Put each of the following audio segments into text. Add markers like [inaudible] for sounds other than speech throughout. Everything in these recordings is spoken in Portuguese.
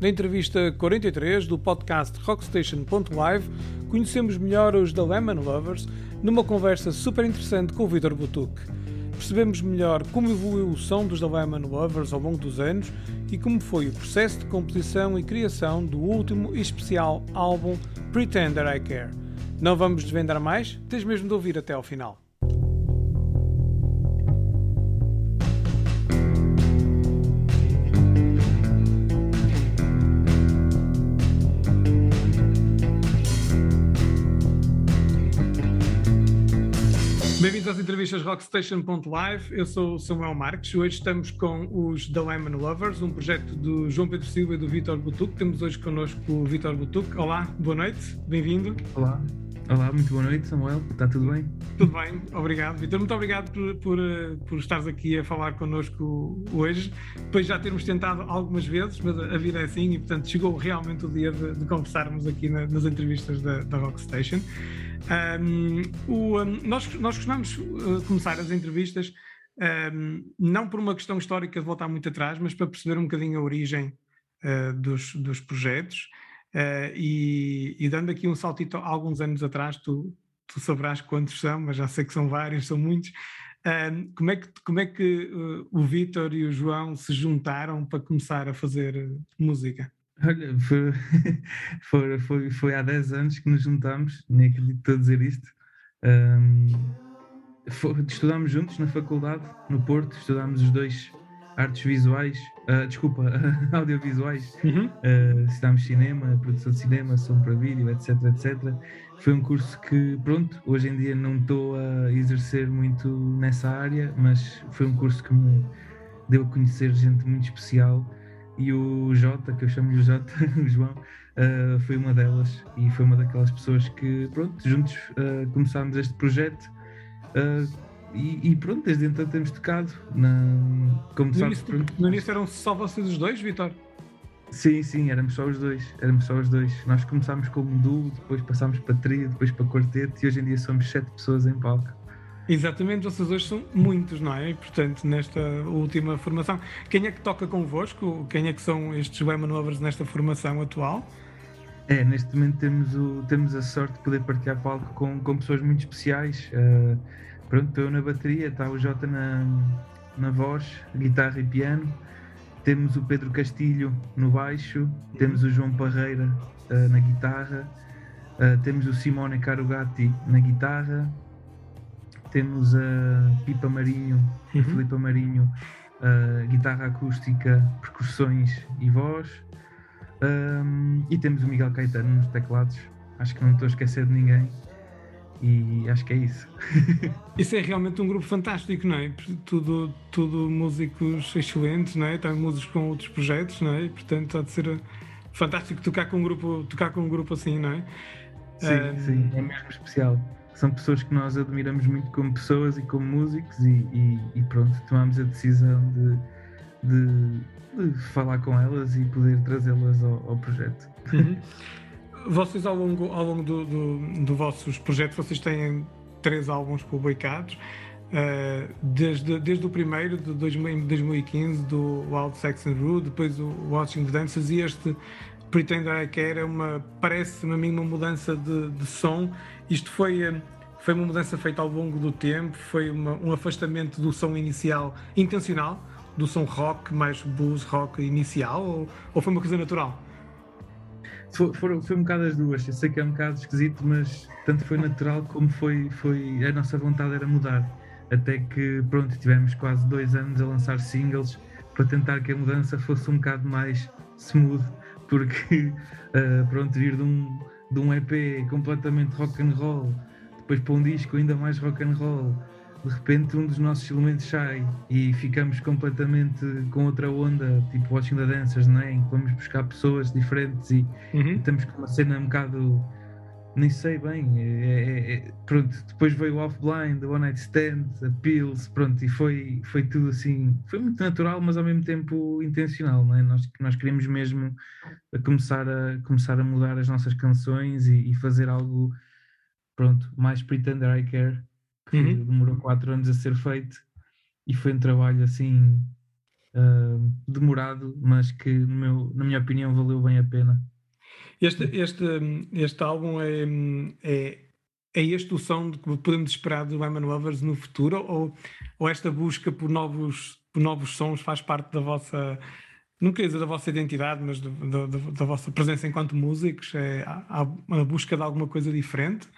Na entrevista 43 do podcast Rockstation.live, conhecemos melhor os The Lemon Lovers numa conversa super interessante com o Vitor Butuk. Percebemos melhor como evoluiu o som dos The Lemon Lovers ao longo dos anos e como foi o processo de composição e criação do último e especial álbum Pretender I Care. Não vamos desvendar mais, tens mesmo de ouvir até ao final. Entrevistas Rockstation.live. Eu sou o Samuel Marques. Hoje estamos com os The Lemon Lovers, um projeto do João Pedro Silva e do Vitor Butuc. Temos hoje connosco o Vitor Butuc. Olá, boa noite, bem-vindo. Olá, olá, muito boa noite, Samuel. Está tudo bem? Tudo bem, obrigado. Vitor, muito obrigado por, por, por estares aqui a falar connosco hoje. Depois já termos tentado algumas vezes, mas a vida é assim e, portanto, chegou realmente o dia de, de conversarmos aqui na, nas entrevistas da, da Rockstation. Um, o, um, nós, nós costumamos uh, começar as entrevistas um, não por uma questão histórica de voltar muito atrás, mas para perceber um bocadinho a origem uh, dos, dos projetos. Uh, e, e, dando aqui um saltito alguns anos atrás, tu, tu saberás quantos são, mas já sei que são vários, são muitos. como é que, como é que o Vítor e o João se juntaram para começar a fazer música? Olha, foi, [laughs] foi, foi, foi há 10 anos que nos juntámos, nem acredito a dizer isto. Um, foi, estudámos juntos na faculdade, no Porto, estudámos os dois artes visuais, uh, desculpa, [laughs] audiovisuais, uhum. uh, estudámos cinema, produção de cinema, som para vídeo, etc, etc. Foi um curso que, pronto, hoje em dia não estou a exercer muito nessa área, mas foi um curso que me deu a conhecer gente muito especial e o Jota, que eu chamo-lhe o Jota, [laughs] o João, uh, foi uma delas e foi uma daquelas pessoas que, pronto, juntos uh, começámos este projeto uh, e, e, pronto, desde então temos tocado. Na, como no, sabes, início, no início eram só vocês os dois, Vitor? Sim, sim, éramos só os dois, éramos só os dois. Nós começámos como duo, depois passámos para trio, depois para quarteto e hoje em dia somos sete pessoas em palco. Exatamente, vocês hoje são muitos, não é? E, portanto, nesta última formação, quem é que toca convosco? Quem é que são estes Women Lovers nesta formação atual? É, neste momento temos, o, temos a sorte de poder partilhar palco com, com pessoas muito especiais. Uh, pronto, eu na bateria, está o Jota na, na voz, guitarra e piano. Temos o Pedro Castilho no baixo, temos o João Parreira uh, na guitarra, uh, temos o Simone Carugati na guitarra, temos a Pipa Marinho uhum. Filipa Marinho, a guitarra acústica, percussões e voz. Um, e temos o Miguel Caetano nos teclados. Acho que não estou a esquecer de ninguém. E acho que é isso. [laughs] isso é realmente um grupo fantástico, não é? Tudo, tudo músicos excelentes, não é? Também músicos com outros projetos, não é? Portanto, há de ser fantástico tocar com um grupo, tocar com um grupo assim, não é? Sim, um... sim, é mesmo especial são pessoas que nós admiramos muito como pessoas e como músicos e, e, e pronto, tomamos a decisão de, de, de, falar com elas e poder trazê-las ao, ao, projeto. Uhum. Vocês ao longo, ao longo do, do, do vossos projetos, vocês têm três álbuns publicados, uh, desde, desde o primeiro, de 2015, do Wild Sex and Rude, depois o Watching the Dancers e este Pretender I Care é uma, parece-me a mim uma mudança de, de som. Isto foi, eh, foi uma mudança feita ao longo do tempo, foi uma, um afastamento do som inicial intencional, do som rock, mais blues rock inicial, ou, ou foi uma coisa natural? Foi, foi, um bocado as duas. Eu sei que é um bocado esquisito, mas tanto foi natural como foi, foi a nossa vontade era mudar. Até que, pronto, tivemos quase dois anos a lançar singles para tentar que a mudança fosse um bocado mais smooth porque uh, [laughs] pronto, vir de um, de um EP completamente rock and roll, depois para um disco ainda mais rock and roll, de repente um dos nossos elementos sai e ficamos completamente com outra onda, tipo Watching the Dancers, não é? Em que vamos buscar pessoas diferentes e, uhum. estamos com uma cena um bocado nem sei bem. É, é, é, pronto, depois veio o Offblind, o One Night Stand, a Pills, pronto, e foi, foi tudo assim. Foi muito natural, mas ao mesmo tempo intencional, não é? Nós, nós queríamos mesmo começar a, começar a mudar as nossas canções e, e fazer algo, pronto, mais Pretender I Care, que uhum. demorou quatro anos a ser feito e foi um trabalho assim uh, demorado, mas que, meu, na minha opinião, valeu bem a pena. Este, este, este álbum é, é, é este o som que podemos esperar do Lyman Lovers no futuro? Ou, ou esta busca por novos, por novos sons faz parte da vossa, não quer dizer da vossa identidade, mas da, da, da vossa presença enquanto músicos? É, há, há busca de alguma coisa diferente?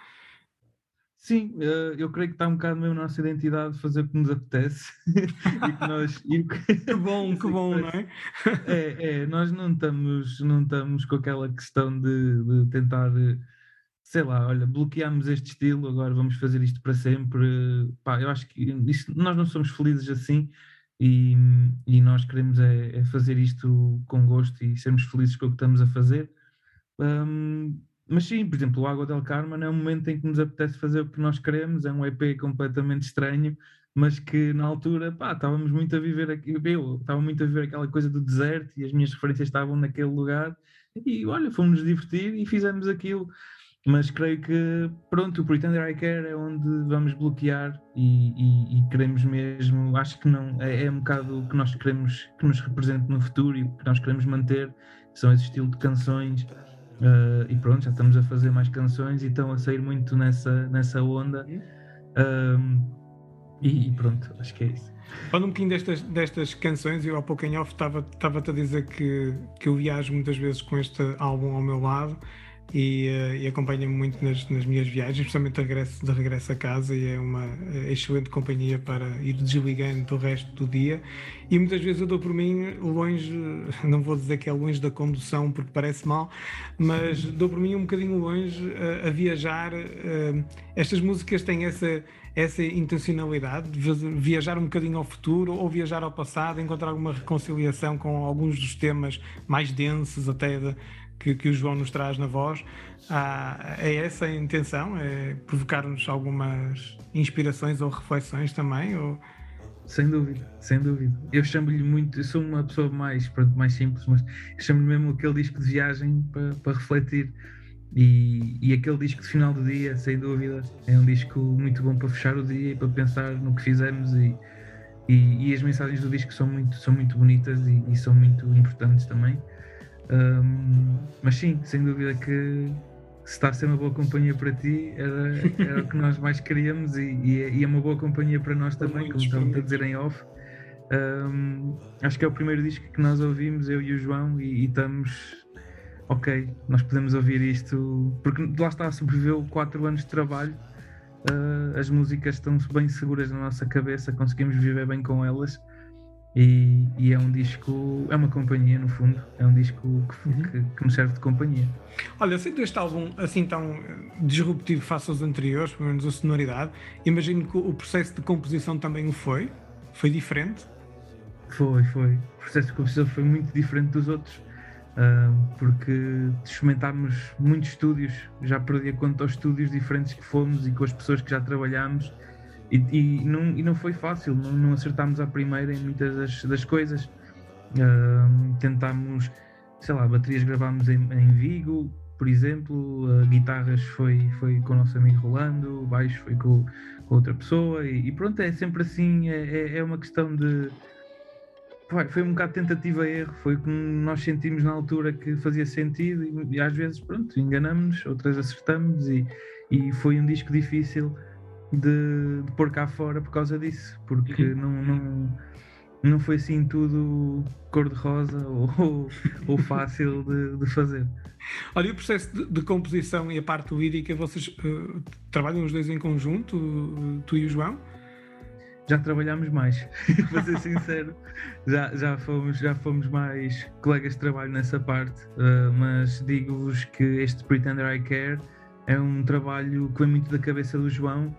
Sim, eh, eu creio que está um bocado mesmo na nossa identidade fazer o que nos apetece. [laughs] e que nós, [laughs] que bom, que bom, não é? é? É, nós não estamos, não estamos com aquela questão de, de tentar, sei lá, olha, bloqueamos este estilo, agora vamos fazer isto para sempre. Pá, eu acho que nós não somos felizes assim e, e nós queremos é, é, fazer isto com gosto e sermos felizes com o que estamos a fazer. Um, mas sim, por exemplo, o Água del Carmen é um momento em que nos apetece fazer o que nós queremos, é um EP completamente estranho, mas que na altura, pá, estávamos muito a viver aqui, eu estava muito a viver aquela coisa do deserto e as minhas referências estavam naquele lugar e olha, fomos nos divertir e fizemos aquilo. Mas creio que, pronto, o Pretender I Care é onde vamos bloquear e, e, e queremos mesmo, acho que não, é, é um bocado o que nós queremos que nos represente no futuro e o que nós queremos manter, são esse estilo de canções Uh, e pronto, já estamos a fazer mais canções e estão a sair muito nessa, nessa onda. Um, e, e, pronto, acho que é isso. Falando um bocadinho destas, destas canções, eu há pouco em off estava-te a dizer que, que eu viajo muitas vezes com este álbum ao meu lado e, uh, e acompanha-me muito nas, nas, minhas viagens, especialmente de regresso, de regresso a casa, e é uma é excelente companhia para ir desligando do resto do dia. E muitas vezes eu dou por mim longe, [laughs] não vou dizer que é longe da condução porque parece mal, mas dou por mim um bocadinho longe uh, a viajar. Estas músicas têm essa essa intencionalidade de viajar um bocadinho ao futuro ou viajar ao passado, encontrar alguma reconciliação com alguns dos temas mais densos até de, que, que o João nos traz na voz. Ah, é essa a intenção? É provocar-nos algumas inspirações ou reflexões também? Ou... Sem dúvida, sem dúvida. Eu chamo-lhe muito, eu sou uma pessoa mais, pronto, mais simples, mas chamo-lhe mesmo aquele disco de viagem para, para refletir. E, e, aquele disco de final do dia, sem dúvida, é um disco muito bom para fechar o dia e para pensar no que fizemos. E, e, e as mensagens do disco são muito, são muito bonitas e, e são muito importantes também. Um, mas sim, sem dúvida que se está a ser uma boa companhia para ti era, era o que nós mais queríamos e, e, é, e, é, uma boa companhia para nós também, como estão a dizer em off. Um, acho que é o primeiro disco que nós ouvimos, eu e o João, e, e estamos ok, nós podemos ouvir isto, porque lá está, sobreviveu 4 anos de trabalho, uh, as músicas estão bem seguras na nossa cabeça, conseguimos viver bem com elas e, e, é um disco, é uma companhia no fundo, é um disco que, uhum. que, que me serve de companhia. Olha, sendo este álbum assim tão disruptivo face aos anteriores, pelo menos a sonoridade, imagino que o processo de composição também o foi? Foi diferente? Foi, foi. O processo de composição foi muito diferente dos outros, uh, porque experimentámos muitos estúdios, já perdi a conta aos estúdios diferentes que fomos e com as pessoas que já trabalhámos e, e, não, e não foi fácil, não, não acertámos à primeira em muitas das, das coisas. Uh, tentámos, sei lá, baterias gravámos em, em Vigo, por exemplo, uh, guitarras foi, foi com o nosso amigo Rolando, baixo foi com, com outra pessoa, e, e, pronto, é sempre assim, é, é, é uma questão de. Foi um bocado tentativa-erro, foi como nós sentimos na altura que fazia sentido, e, e às vezes, pronto, enganamos, outras acertamos, e, e foi um disco difícil de, de pôr cá fora por causa disso, porque uhum. não, não, não foi assim tudo cor-de-rosa [laughs] ou, ou fácil de, de, fazer. Olha, e o processo de, de, composição e a parte lírica, vocês uh, trabalham os dois em conjunto, tu e o João? Já trabalhamos mais, [laughs] para ser sincero, já, já, fomos, já fomos mais colegas de trabalho nessa parte, uh, mas digo-vos que este Pretender I Care é um trabalho que vem muito da cabeça do João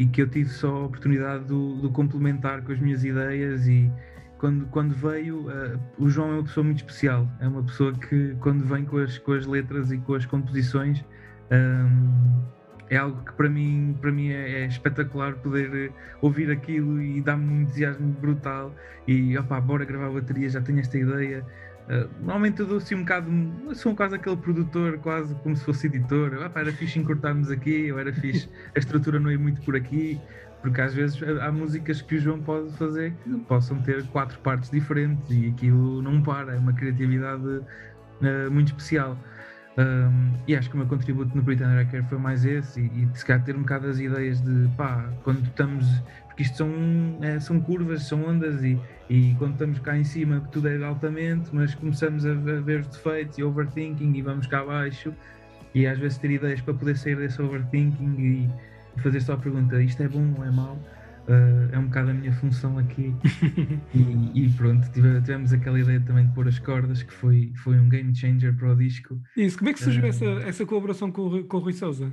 e que eu tive só a oportunidade de, de complementar com as minhas ideias e quando, quando veio, uh, o João é uma pessoa muito especial, é uma pessoa que quando vem com as, com as letras e com as composições um, é algo que para mim, para mim é, é espetacular poder ouvir aquilo e dá-me um entusiasmo brutal e opá, bora gravar a bateria, já tenho esta ideia, Uh, normalmente eu dou assim um bocado, sou quase aquele produtor, quase como se fosse editor. Ah, pá, era fixe encurtarmos aqui, ou era fixe [laughs] a estrutura não ir muito por aqui. porque às vezes há músicas que o João pode fazer que possam ter quatro partes diferentes e aquilo não para, é uma criatividade uh, muito especial. Um, e acho que o meu contributo no Britain Record foi mais esse, e, e se calhar ter um bocado as ideias de pá, quando estamos, porque isto são, é, são curvas, são ondas, e, e quando estamos cá em cima tudo é altamente, mas começamos a, ver os defeitos e overthinking e vamos cá abaixo, e às vezes ter ideias para poder sair desse overthinking e, fazer só a pergunta: isto é bom ou é mau? Uh, é um bocado a minha função aqui. [laughs] e, e, pronto, tivemos aquela ideia também de pôr as cordas, que foi, foi um game changer para o disco. Isso, como é que surgiu uh, essa, essa colaboração com, com o Rui Souza?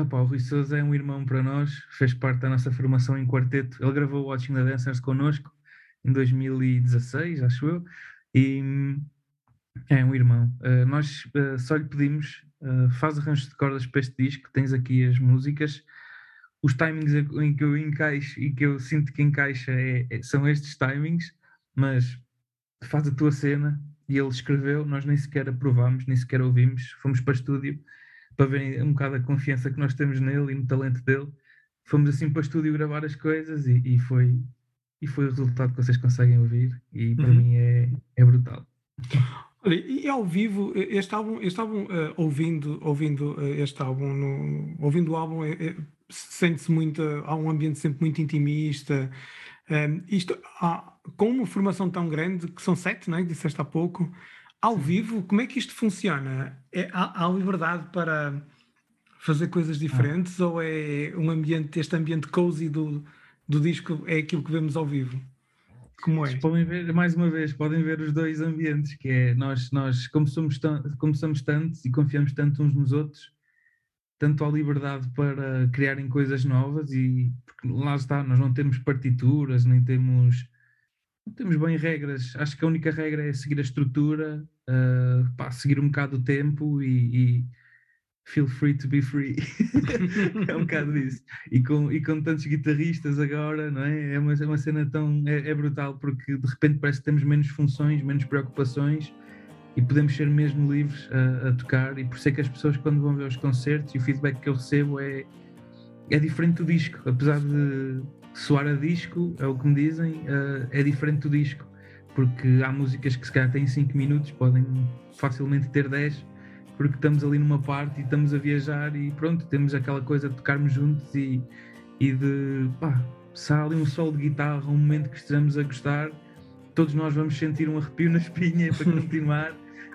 Opa, o Rui Souza é um irmão para nós, fez parte da nossa formação em quarteto. Ele gravou Watching the Dancers connosco em 2016, acho eu, e é um irmão. Uh, nós só lhe pedimos, faz arranjos de cordas para este disco, tens aqui as músicas os timings em que eu encaixo e que eu sinto que encaixa é, é, são estes timings, mas faz a tua cena e ele escreveu, nós nem sequer aprovámos, nem sequer ouvimos, fomos para estúdio para verem um bocado a confiança que nós temos nele e no talento dele. Fomos assim para estúdio gravar as coisas e, e foi e foi o resultado que vocês conseguem ouvir e para uhum. mim é, é brutal. Olha, e ao vivo, este álbum, este álbum uh, ouvindo, ouvindo uh, este álbum, no, ouvindo o álbum, é, sente-se muito, há um ambiente sempre muito intimista. Um, isto, há, com uma formação tão grande, que são sete, não é? disseste há pouco, ao vivo, como é que isto funciona? É, há, há liberdade para fazer coisas diferentes ah. ou é um ambiente, este ambiente cozy do, do disco é aquilo que vemos ao vivo? Como é? Podem ver, mais uma vez, podem ver os dois ambientes, que é nós, nós como, somos como somos tantos e confiamos tanto uns nos outros, tanto a liberdade para criarem coisas novas e porque lá está, nós não temos partituras, nem temos não temos bem regras. Acho que a única regra é seguir a estrutura, uh, pá, seguir um bocado o tempo e, e feel free to be free. [laughs] é um bocado disso. E com, e com tantos guitarristas agora, não é? É uma, é uma cena tão. É, é brutal porque de repente parece que temos menos funções, menos preocupações e podemos ser mesmo livres a, a, tocar e por isso é que as pessoas quando vão ver os concertos e o feedback que eu recebo é, é diferente do disco, apesar de soar a disco, é o que me dizem, uh, é diferente do disco, porque há músicas que se calhar têm 5 minutos, podem facilmente ter 10, porque estamos ali numa parte e estamos a viajar e pronto, temos aquela coisa de tocarmos juntos e, e de pá, se há ali um solo de guitarra, um momento que estejamos a gostar, todos nós vamos sentir um arrepio na espinha para [laughs] continuar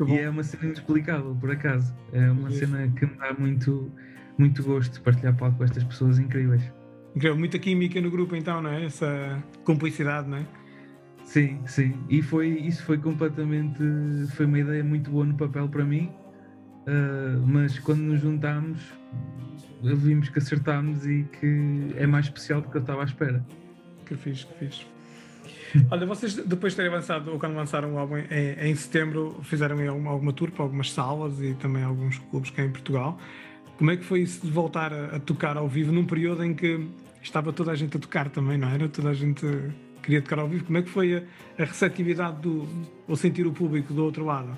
e é uma cena inexplicável, por acaso. É uma cena que me dá muito, muito gosto de partilhar palco com estas pessoas incríveis. Incrível, muita química no grupo então, não é? Essa cumplicidade, não é? Sim, sim. E foi, isso foi completamente. Foi uma ideia muito boa no papel para mim, uh, mas quando nos juntámos, vimos que acertámos e que é mais especial do que eu estava à espera. Que fixe, que fixe. Olha, vocês depois de terem avançado, ou quando lançaram o álbum em, em setembro, fizeram alguma, alguma tour para algumas salas e também alguns clubes cá em Portugal. Como é que foi isso de voltar a, a, tocar ao vivo num período em que estava toda a gente a tocar também, não era? Toda a gente queria tocar ao vivo. Como é que foi a, a receptividade do, ou sentir o público do outro lado?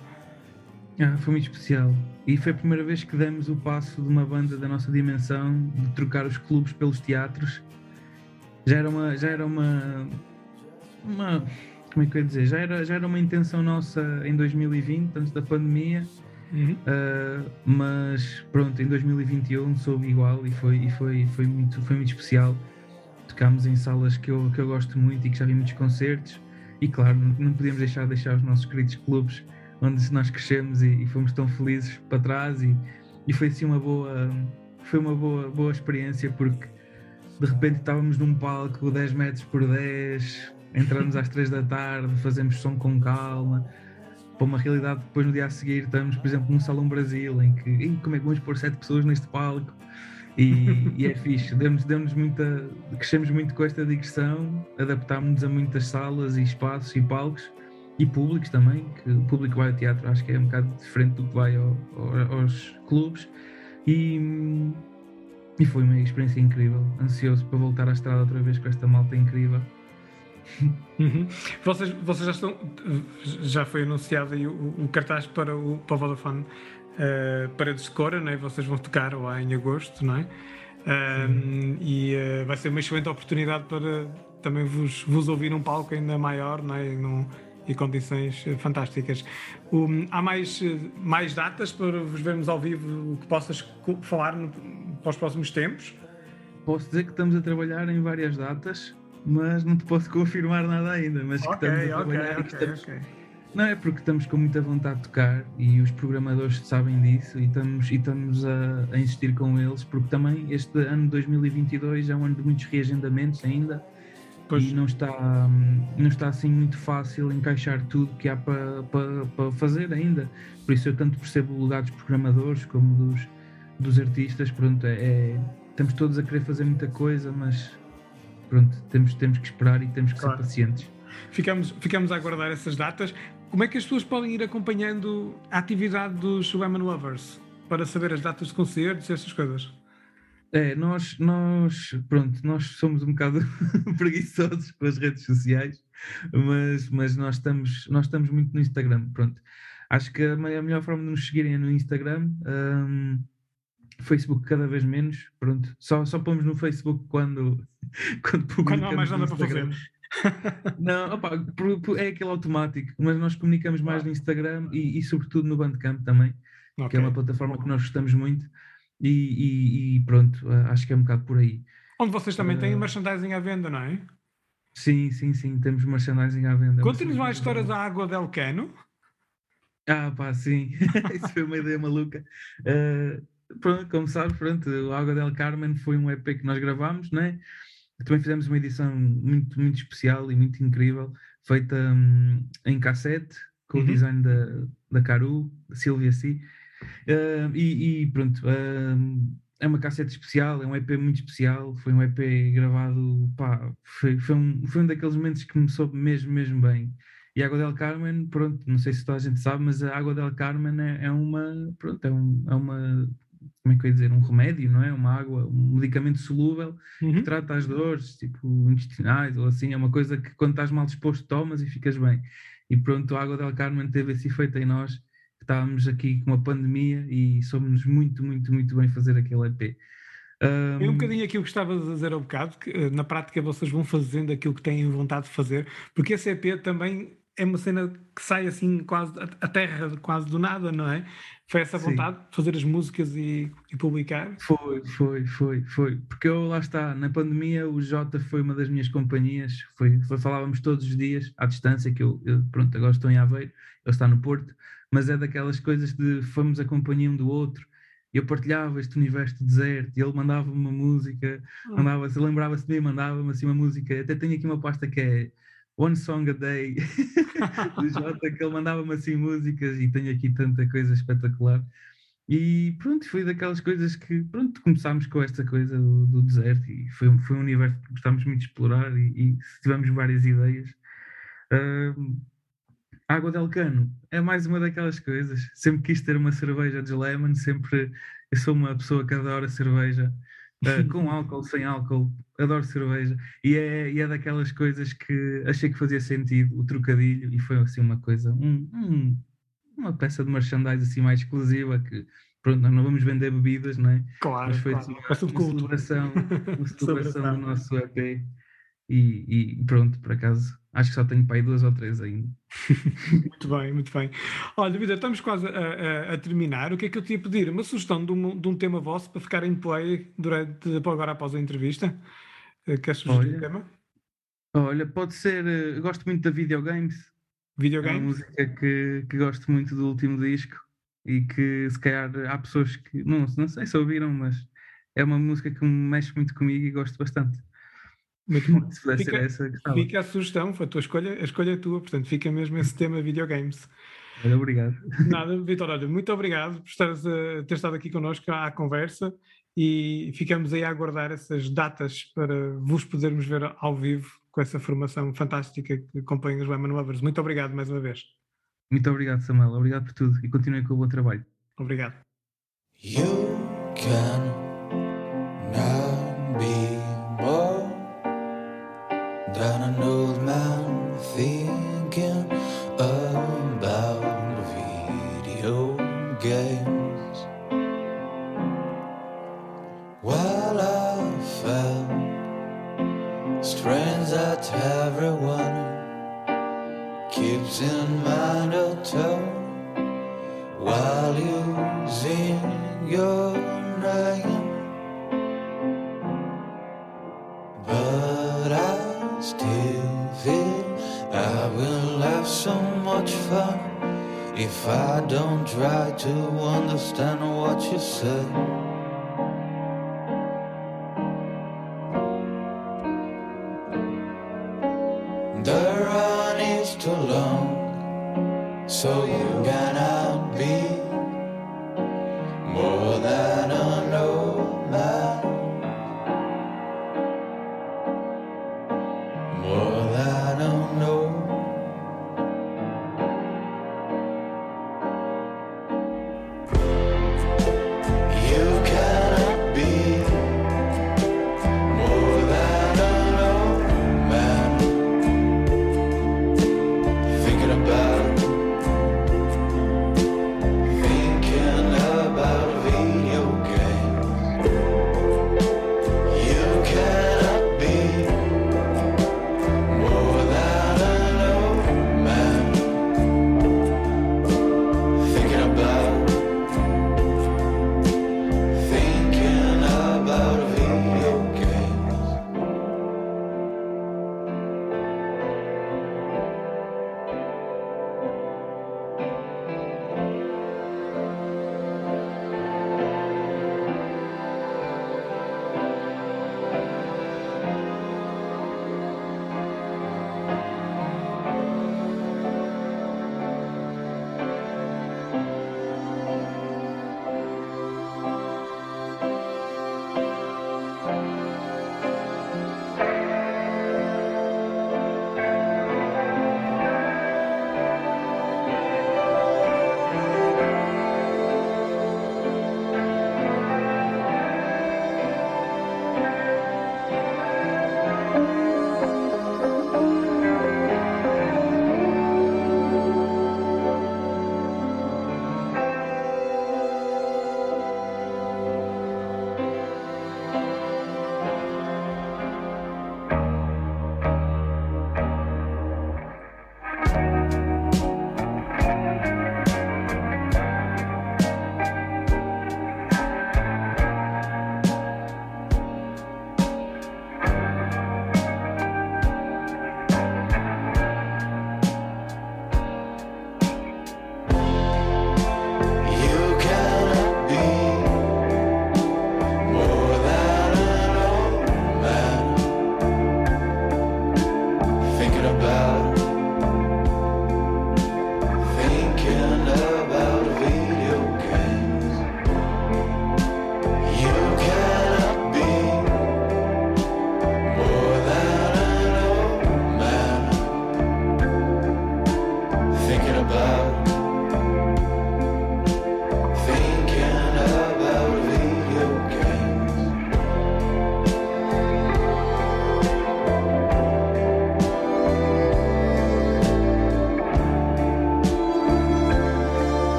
Ah, foi muito especial. E foi a primeira vez que demos o passo de uma banda da nossa dimensão de trocar os clubes pelos teatros. Já era uma, já era uma, uma. Como é que eu ia dizer? Já era, já era uma intenção nossa em 2020, antes da pandemia, uh, mas pronto, em 2021 soube igual e foi, e foi, foi, muito, foi muito especial. Tocámos em salas que eu, que eu gosto muito e que já vi muitos concertos, e claro, não podíamos deixar de deixar os nossos queridos clubes onde nós crescemos e, e fomos tão felizes para trás, e, e foi assim uma boa. Foi uma boa, boa experiência porque de repente estávamos num palco 10 metros por 10, entramos às três da tarde, fazemos som com calma, para uma realidade depois no dia a seguir estamos, por exemplo, num Salão Brasil, em que como é que vamos pôr sete pessoas neste palco? E, e é [laughs] fixe, demos, demos muita, crescemos muito com esta digressão, adaptámos-nos a muitas salas e espaços e palcos e públicos também, que o público vai ao teatro acho que é um bocado diferente do que vai ao, ao, aos clubes. E, e foi uma experiência incrível, ansioso para voltar à estrada outra vez com esta malta incrível Uhum. Vocês, vocês já estão. Já foi anunciado aí o, o cartaz para o, para o Vodafone uh, Paredes de Cora, né? vocês vão tocar lá em agosto, não é? Um, e uh, vai ser uma excelente oportunidade para também vos, vos ouvir num palco ainda maior não é? num, e condições uh, fantásticas. Um, há mais, mais datas para vos vermos ao vivo que possas falar no, para os próximos tempos? Posso dizer que estamos a trabalhar em várias datas, mas não te posso confirmar nada ainda. Mas okay, que estamos a trabalhar okay, okay, estamos... Não, é porque estamos com muita vontade de tocar e os programadores sabem disso e estamos, e estamos a, a insistir com eles, porque também este ano 2022 é um ano de muitos reagendamentos ainda pois. e não está, não está assim muito fácil encaixar tudo que há para, para, para fazer ainda. Por isso eu tanto percebo o lugar dos programadores como dos, dos artistas. Pronto, é, é, estamos todos a querer fazer muita coisa, mas pronto, temos, temos que esperar e temos que claro. ser pacientes. Ficamos, ficamos a aguardar essas datas. Como é que as pessoas podem ir acompanhando a atividade dos Women Lovers para saber as datas de concertos e essas coisas? É, nós, nós, pronto, nós somos um bocado [laughs] preguiçosos com as redes sociais, mas, mas nós, estamos, nós estamos muito no Instagram, pronto. Acho que a melhor forma de nos seguirem é no Instagram, um, Facebook cada vez menos, pronto. Só, só pomos no Facebook quando, [laughs] quando publicamos Quando não há mais nada para fazer. [laughs] Não, opa, é aquele automático, mas nós comunicamos mais no Instagram e, e sobretudo no Bandcamp também, okay. que é uma plataforma que nós gostamos muito e, e, e, pronto, acho que é um bocado por aí. Onde vocês também uh, têm merchandising à venda, não é? Sim, sim, sim, temos merchandising à venda. Conte-nos mais a história da Água del Cano. Ah, pá, sim, [laughs] isso foi uma ideia maluca. Uh, pronto, como sabes, pronto, o Água del Carmen foi um EP que nós gravámos, né? Também fizemos uma edição muito, muito especial e muito incrível, feita um, em cassete, com uhum. o design da, da Caru, da Silvia C. Uh, e, e, pronto, uh, é uma cassete especial, é um EP muito especial, foi um EP gravado, pá, foi, foi, um, foi um daqueles momentos que me soube mesmo, mesmo bem. E a Água del Carmen, pronto, não sei se toda a gente sabe, mas a Água del Carmen é, é uma, pronto, é, um, é uma como é que eu ia dizer, um remédio, não é? Uma água, um medicamento solúvel uhum. que trata as dores, tipo intestinais ou assim, é uma coisa que quando estás mal disposto tomas e ficas bem. E pronto, a água del Carmen teve esse efeito em nós, estávamos aqui com uma pandemia e somos muito, muito, muito bem fazer aquele EP. Um... É um bocadinho aquilo que estava a dizer ao bocado, que eh, na prática vocês vão fazendo aquilo que têm vontade de fazer, porque esse EP também é uma cena que sai assim quase a terra quase do nada, não é? Foi essa vontade Sim. de fazer as músicas e, e, publicar? Foi, foi, foi, foi. Porque eu lá está, na pandemia o Jota foi uma das minhas companhias, foi, foi falávamos todos os dias à distância, que eu, eu, pronto, agora estou em Aveiro, ele está no Porto, mas é daquelas coisas de fomos a companhia um do outro. Eu partilhava este universo de deserto e ele mandava-me uma música, oh. mandava se lembrava-se de mim, mandava-me assim uma música. Até tenho aqui uma pasta que é One Song a Day [laughs] do Jota, que ele mandava-me assim músicas e tenho aqui tanta coisa espetacular. E pronto, foi daquelas coisas que, pronto, começámos com esta coisa do, do deserto e foi, foi um universo que gostámos muito de explorar e, e tivemos várias ideias. Uh, Água del Cano é mais uma daquelas coisas. Sempre quis ter uma cerveja de lemon, sempre. Eu sou uma pessoa que adora cerveja uh, [laughs] com álcool, sem álcool, adoro cerveja, e é, e é daquelas coisas que achei que fazia sentido, o trocadilho, e foi assim uma coisa, um, um, uma peça de merchandise assim mais exclusiva que pronto, nós não vamos vender bebidas, não é? Claro, Mas foi claro. assim, uma, uma celebração, uma [laughs] celebração do nosso EP e, e, pronto, por acaso, acho que só tenho para aí duas ou três ainda. [laughs] muito bem, muito bem. Olha, Vida, estamos quase a, a, a, terminar. O que é que eu te ia pedir? Uma sugestão de um, de um tema vosso para ficar em play durante, agora após a entrevista? Eh, queres sugerir olha, um tema? Olha, pode ser. Eh, gosto muito da videogames. Videogames? É uma música que, que gosto muito do último disco e que se calhar há pessoas que não, não sei se ouviram, mas é uma música que me mexe muito comigo e gosto bastante. Muito bom. Se fica, ser essa, fica a sugestão, foi a tua escolha, a escolha é tua, portanto fica mesmo esse tema videogames. Muito obrigado. [laughs] Nada, Vitor, olha, muito obrigado por estares a, ter estado aqui connosco à conversa e ficamos aí a aguardar essas datas para vos podermos ver ao vivo com essa formação fantástica que acompanha os Women Lovers. Muito obrigado mais uma vez. Muito obrigado, Samuel. Obrigado por tudo e continuem com o bom trabalho. Obrigado. down an old man thinking about video games while I felt strange that everyone keeps in mind a tone while using your name. Much fun if I don't try to understand what you say.